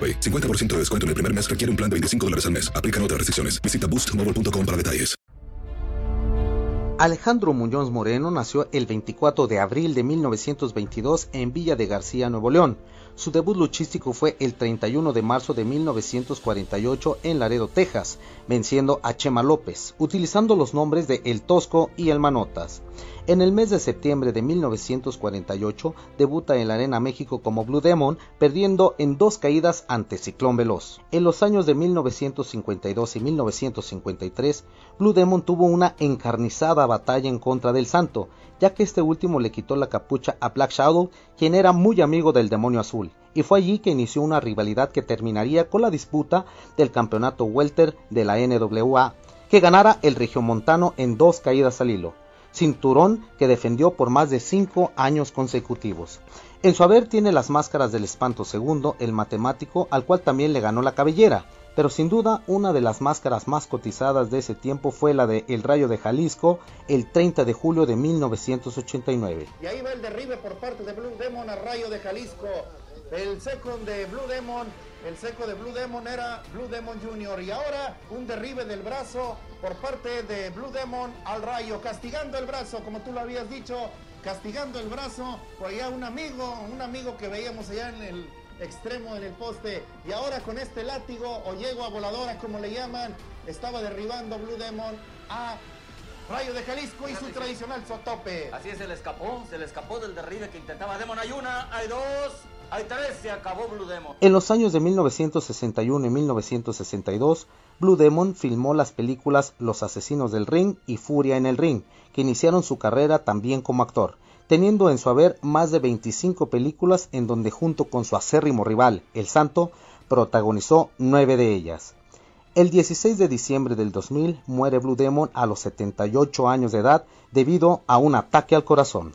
AroPay. 50% de descuento en el primer mes requiere un plan de 25 dólares al mes. Aplican otras restricciones. Visita boostmobile.com para detalles. Alejandro Muñoz Moreno nació el 24 de abril de 1922 en Villa de García, Nuevo León. Su debut luchístico fue el 31 de marzo de 1948 en Laredo, Texas, venciendo a Chema López, utilizando los nombres de El Tosco y El Manotas. En el mes de septiembre de 1948 debuta en la Arena México como Blue Demon, perdiendo en dos caídas ante Ciclón Veloz. En los años de 1952 y 1953, Blue Demon tuvo una encarnizada batalla en contra del Santo, ya que este último le quitó la capucha a Black Shadow, quien era muy amigo del Demonio Azul, y fue allí que inició una rivalidad que terminaría con la disputa del campeonato welter de la NWA, que ganara el regiomontano en dos caídas al hilo cinturón que defendió por más de cinco años consecutivos. En su haber tiene las máscaras del espanto segundo, el matemático, al cual también le ganó la cabellera, pero sin duda una de las máscaras más cotizadas de ese tiempo fue la de El Rayo de Jalisco el 30 de julio de 1989. Y ahí va el derribe por parte de Blue Demon a Rayo de Jalisco. El second de Blue Demon, el seco de Blue Demon era Blue Demon Jr. Y ahora un derribe del brazo por parte de Blue Demon al Rayo, castigando el brazo, como tú lo habías dicho, castigando el brazo. Por allá un amigo, un amigo que veíamos allá en el extremo en el poste. Y ahora con este látigo o yegua voladora, como le llaman, estaba derribando Blue Demon a Rayo de Jalisco y su tradicional sotope. Así es, se le escapó, se le escapó del derribe que intentaba Demon. Hay una, hay dos, hay tres, se acabó Blue Demon. En los años de 1961 y 1962, Blue Demon filmó las películas Los Asesinos del Ring y Furia en el Ring, que iniciaron su carrera también como actor, teniendo en su haber más de 25 películas en donde junto con su acérrimo rival, El Santo, protagonizó nueve de ellas. El 16 de diciembre del 2000 muere Blue Demon a los 78 años de edad debido a un ataque al corazón.